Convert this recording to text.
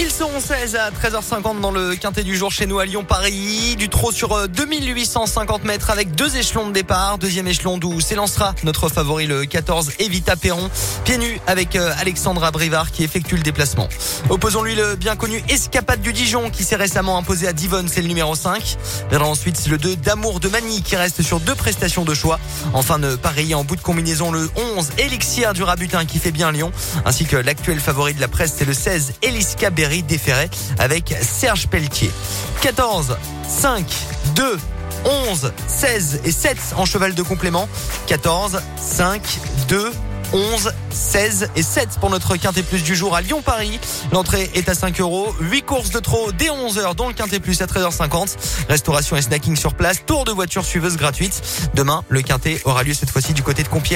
Ils seront 16 à 13h50 dans le quintet du jour chez nous à Lyon-Paris. Du trot sur 2850 mètres avec deux échelons de départ. Deuxième échelon d'où s'élancera notre favori le 14 Evita Perron. Pieds nus avec Alexandra Brivard qui effectue le déplacement. Opposons-lui le bien connu Escapade du Dijon qui s'est récemment imposé à Divonne, c'est le numéro 5. Viendra ensuite le 2 d'Amour de Mani qui reste sur deux prestations de choix. Enfin de pareil en bout de combinaison le 11 Elixir du Rabutin qui fait bien Lyon. Ainsi que l'actuel favori de la presse c'est le 16 Eliska Berry déféré avec Serge Pelletier. 14, 5, 2, 11, 16 et 7 en cheval de complément. 14, 5, 2, 11, 16 et 7 pour notre Quintet Plus du jour à Lyon-Paris. L'entrée est à 5 euros. 8 courses de trop dès 11h dont le Quintet Plus à 13h50. Restauration et snacking sur place. Tour de voiture suiveuse gratuite. Demain, le Quintet aura lieu cette fois-ci du côté de Compiègne.